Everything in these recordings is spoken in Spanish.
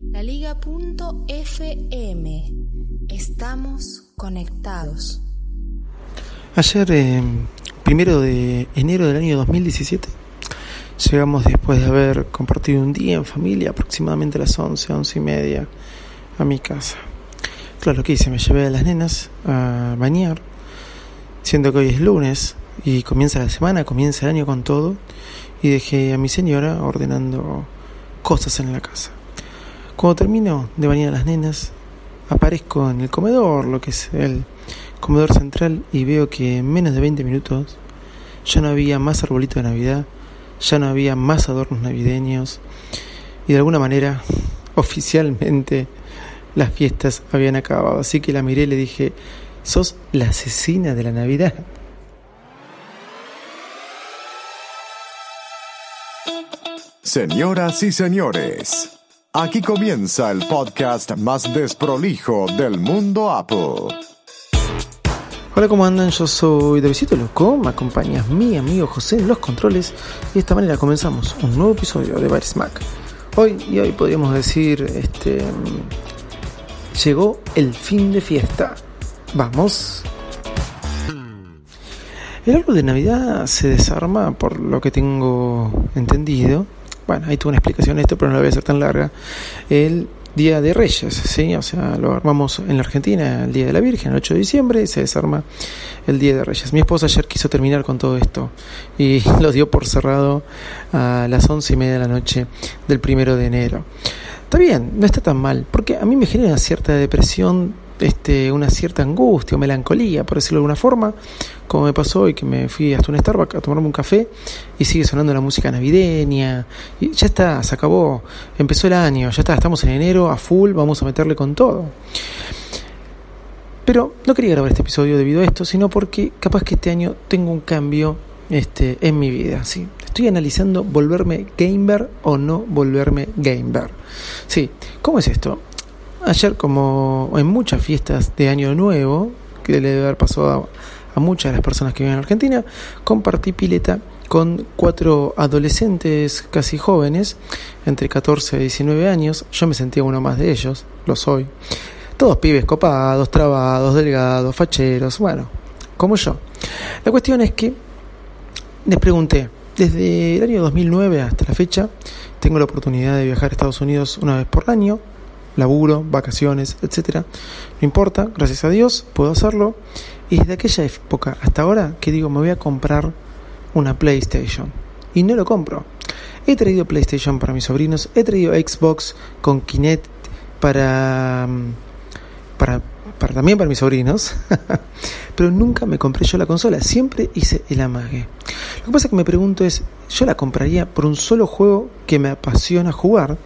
La Liga.fm. Estamos conectados. Ayer, eh, primero de enero del año 2017, llegamos después de haber compartido un día en familia, aproximadamente a las 11, 11 y media, a mi casa. Claro, lo que hice, me llevé a las nenas a bañar, siendo que hoy es lunes y comienza la semana, comienza el año con todo, y dejé a mi señora ordenando cosas en la casa. Cuando termino de bañar a las nenas, aparezco en el comedor, lo que es el comedor central, y veo que en menos de 20 minutos ya no había más arbolito de Navidad, ya no había más adornos navideños, y de alguna manera, oficialmente, las fiestas habían acabado. Así que la miré y le dije, sos la asesina de la Navidad. Señoras y señores, aquí comienza el podcast más desprolijo del mundo Apple. Hola, ¿cómo andan? Yo soy Davidito Loco, me acompaña mi amigo José en los controles y de esta manera comenzamos un nuevo episodio de Baris Mac. Hoy y hoy podríamos decir, este, llegó el fin de fiesta. Vamos. El árbol de Navidad se desarma, por lo que tengo entendido. Bueno, ahí tuve una explicación de esto, pero no la voy a hacer tan larga. El Día de Reyes, ¿sí? O sea, lo armamos en la Argentina el Día de la Virgen, el 8 de diciembre, y se desarma el Día de Reyes. Mi esposa ayer quiso terminar con todo esto y lo dio por cerrado a las once y media de la noche del primero de enero. Está bien, no está tan mal, porque a mí me genera cierta depresión este, una cierta angustia o melancolía, por decirlo de alguna forma, como me pasó hoy que me fui hasta un Starbucks a tomarme un café y sigue sonando la música navideña, y ya está, se acabó, empezó el año, ya está, estamos en enero, a full, vamos a meterle con todo. Pero no quería grabar este episodio debido a esto, sino porque capaz que este año tengo un cambio este, en mi vida, ¿sí? Estoy analizando volverme gamer o no volverme gamer. Sí, ¿cómo es esto? Ayer, como en muchas fiestas de Año Nuevo, que le debe haber pasado a, muchas de las personas que viven en Argentina, compartí pileta con cuatro adolescentes casi jóvenes, entre 14 y 19 años. Yo me sentía uno más de ellos, lo soy. Todos pibes copados, trabados, delgados, facheros, bueno, como yo. La cuestión es que les pregunté, desde el año 2009 hasta la fecha, tengo la oportunidad de viajar a Estados Unidos una vez por año, laburo, vacaciones, etcétera. No importa, gracias a Dios puedo hacerlo. Y desde aquella época hasta ahora que digo me voy a comprar una PlayStation y no lo compro. He traído PlayStation para mis sobrinos, he traído Xbox con Kinect para para, para también para mis sobrinos, pero nunca me compré yo la consola, siempre hice el amague. Lo que pasa que me pregunto es, yo la compraría por un solo juego que me apasiona jugar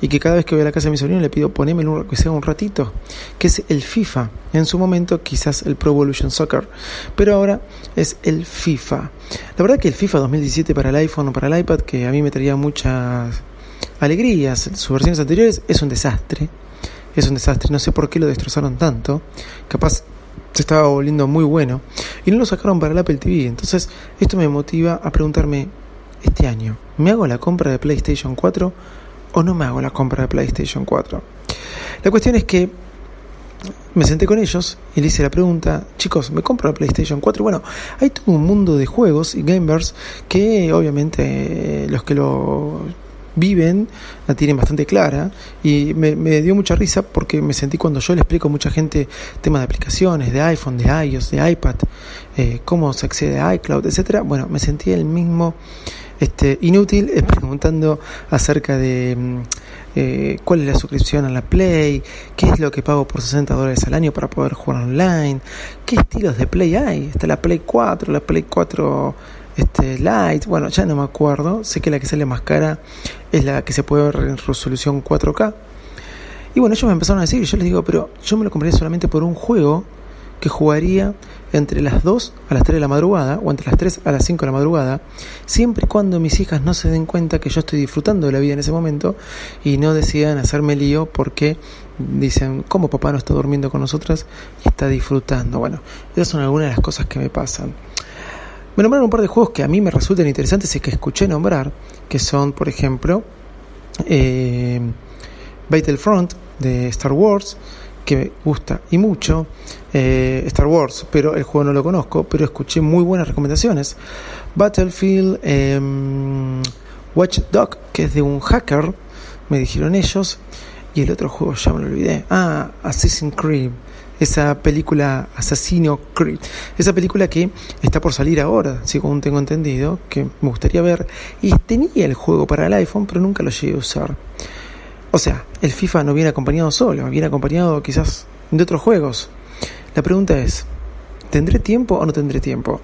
y que cada vez que voy a la casa de mi sobrino le pido ponémelo que sea un ratito, que es el FIFA. En su momento quizás el Pro Evolution Soccer, pero ahora es el FIFA. La verdad que el FIFA 2017 para el iPhone o para el iPad, que a mí me traía muchas alegrías, sus versiones anteriores, es un desastre. Es un desastre, no sé por qué lo destrozaron tanto. Capaz se estaba volviendo muy bueno y no lo sacaron para el Apple TV. Entonces, esto me motiva a preguntarme este año, ¿me hago la compra de PlayStation 4 o no me hago la compra de PlayStation 4? La cuestión es que me senté con ellos y le hice la pregunta, chicos, ¿me compro la PlayStation 4? bueno, hay todo un mundo de juegos y gamers que obviamente los que lo viven la tienen bastante clara y me, dio mucha risa porque me sentí cuando yo le explico a mucha gente temas de aplicaciones, de iPhone, de iOS, de iPad, eh, cómo se accede a iCloud, etcétera. Bueno, me sentí el mismo este, inútil preguntando acerca de mm, eh, cuál es la suscripción a la Play, qué es lo que pago por 60 dólares al año para poder jugar online, qué estilos de Play hay, está la Play 4, la Play 4 este, Light, bueno, ya no me acuerdo, sé que la que sale más cara es la que se puede ver en resolución 4K. Y bueno, ellos me empezaron a decir, y yo les digo, pero yo me lo compraría solamente por un juego que jugaría entre las 2 a las 3 de la madrugada o entre las 3 a las 5 de la madrugada, siempre y cuando mis hijas no se den cuenta que yo estoy disfrutando de la vida en ese momento y no decidan hacerme lío porque dicen, ¿cómo papá no está durmiendo con nosotras y está disfrutando? Bueno, esas son algunas de las cosas que me pasan. Me nombraron un par de juegos que a mí me resultan interesantes y que escuché nombrar, que son, por ejemplo, eh, Battlefront de Star Wars, que me gusta y mucho, eh, Star Wars, pero el juego no lo conozco, pero escuché muy buenas recomendaciones. Battlefield, eh, Watch Dog, que es de un hacker, me dijeron ellos, y el otro juego ya me lo olvidé. Ah, Assassin's Creed. Esa película Assassino Creed. Esa película que está por salir ahora, según tengo entendido, que me gustaría ver. Y tenía el juego para el iPhone, pero nunca lo llegué a usar. O sea, el FIFA no viene acompañado solo, viene acompañado quizás de otros juegos. La pregunta es, ¿tendré tiempo o no tendré tiempo?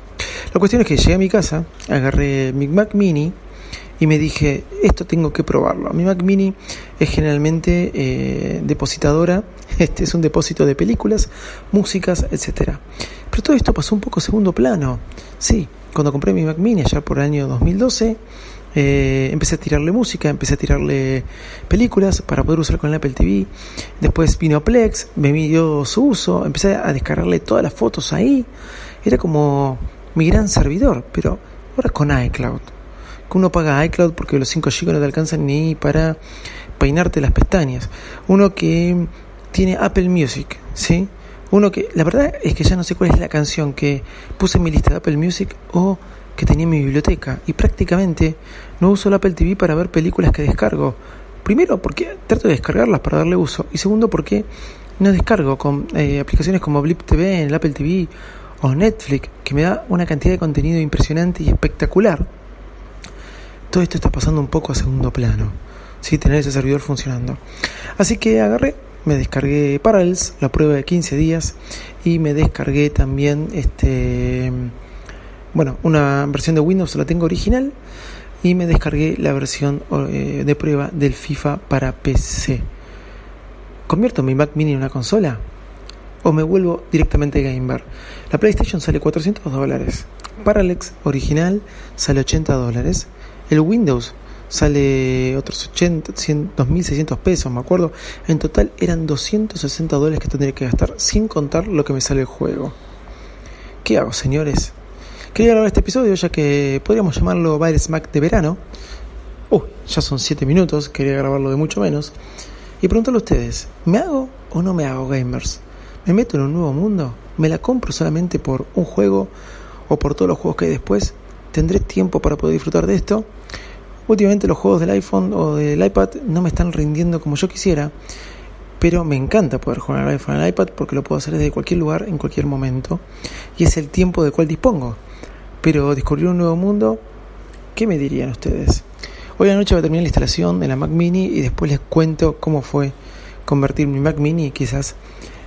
La cuestión es que llegué a mi casa, agarré mi Mac Mini y me dije, esto tengo que probarlo. Mi Mac Mini es generalmente eh, depositadora, este es un depósito de películas, músicas, etc. Pero todo esto pasó un poco segundo plano. Sí, cuando compré mi Mac Mini allá por el año 2012, eh, empecé a tirarle música, empecé a tirarle películas para poder usar con el Apple TV. Después vino Plex, me dio su uso, empecé a descargarle todas las fotos ahí. Era como mi gran servidor, pero ahora con iCloud. Uno paga iCloud porque los 5 GB no te alcanzan ni para peinarte las pestañas. Uno que tiene Apple Music, ¿sí? Uno que, la verdad es que ya no sé cuál es la canción que puse en mi lista de Apple Music o que tenía en mi biblioteca y prácticamente no uso el Apple TV para ver películas que descargo. Primero porque trato de descargarlas para darle uso y segundo porque no descargo con eh, aplicaciones como Blip TV en el Apple TV o Netflix que me da una cantidad de contenido impresionante y espectacular. Todo esto está pasando un poco a segundo plano, ¿sí? tener ese servidor funcionando. Así que agarré, me descargué Parallels, la prueba de 15 días y me descargué también este bueno, una versión de Windows la tengo original y me descargué la versión eh, de prueba del FIFA para PC. ¿Convierto mi Mac Mini en una consola? ¿O me vuelvo directamente gamer? La PlayStation sale 400 dólares. Parallax original sale 80 dólares. El Windows sale otros 80, 100, 2.600 pesos, me acuerdo. En total eran 260 dólares que tendría que gastar sin contar lo que me sale el juego. ¿Qué hago, señores? Quería grabar este episodio ya que podríamos llamarlo Virus Mac de verano. Uh, ya son 7 minutos, quería grabarlo de mucho menos. Y preguntarle a ustedes, ¿me hago o no me hago gamers? ¿Me meto en un nuevo mundo? ¿Me la compro solamente por un juego o por todos los juegos que hay después? ¿Tendré tiempo para poder disfrutar de esto? Últimamente los juegos del iPhone o del iPad no me están rindiendo como yo quisiera, pero me encanta poder jugar al iPhone al iPad porque lo puedo hacer desde cualquier lugar, en cualquier momento, y es el tiempo del cual dispongo pero descubrir un nuevo mundo, ¿qué me dirían ustedes? Hoy anoche voy a terminar la instalación de la Mac Mini y después les cuento cómo fue convertir mi Mac Mini quizás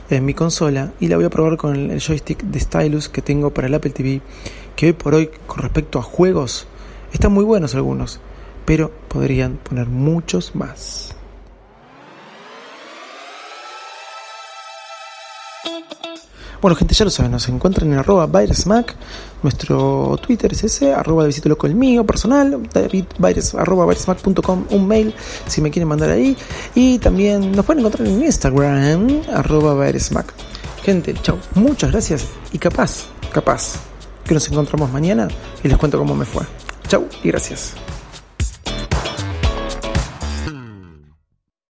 en mi consola y la voy a probar con el joystick de Stylus que tengo para el Apple TV, que hoy por hoy con respecto a juegos están muy buenos algunos, pero podrían poner muchos más. Bueno, gente, ya lo saben, nos encuentran en arroba virusmac. Nuestro Twitter es ese, arroba de visito loco el mío personal, David arroba virusmac.com, un mail si me quieren mandar ahí. Y también nos pueden encontrar en Instagram, arroba virusmac. Gente, chao, muchas gracias y capaz, capaz, que nos encontramos mañana y les cuento cómo me fue. Chau y gracias.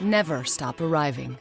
Never stop arriving.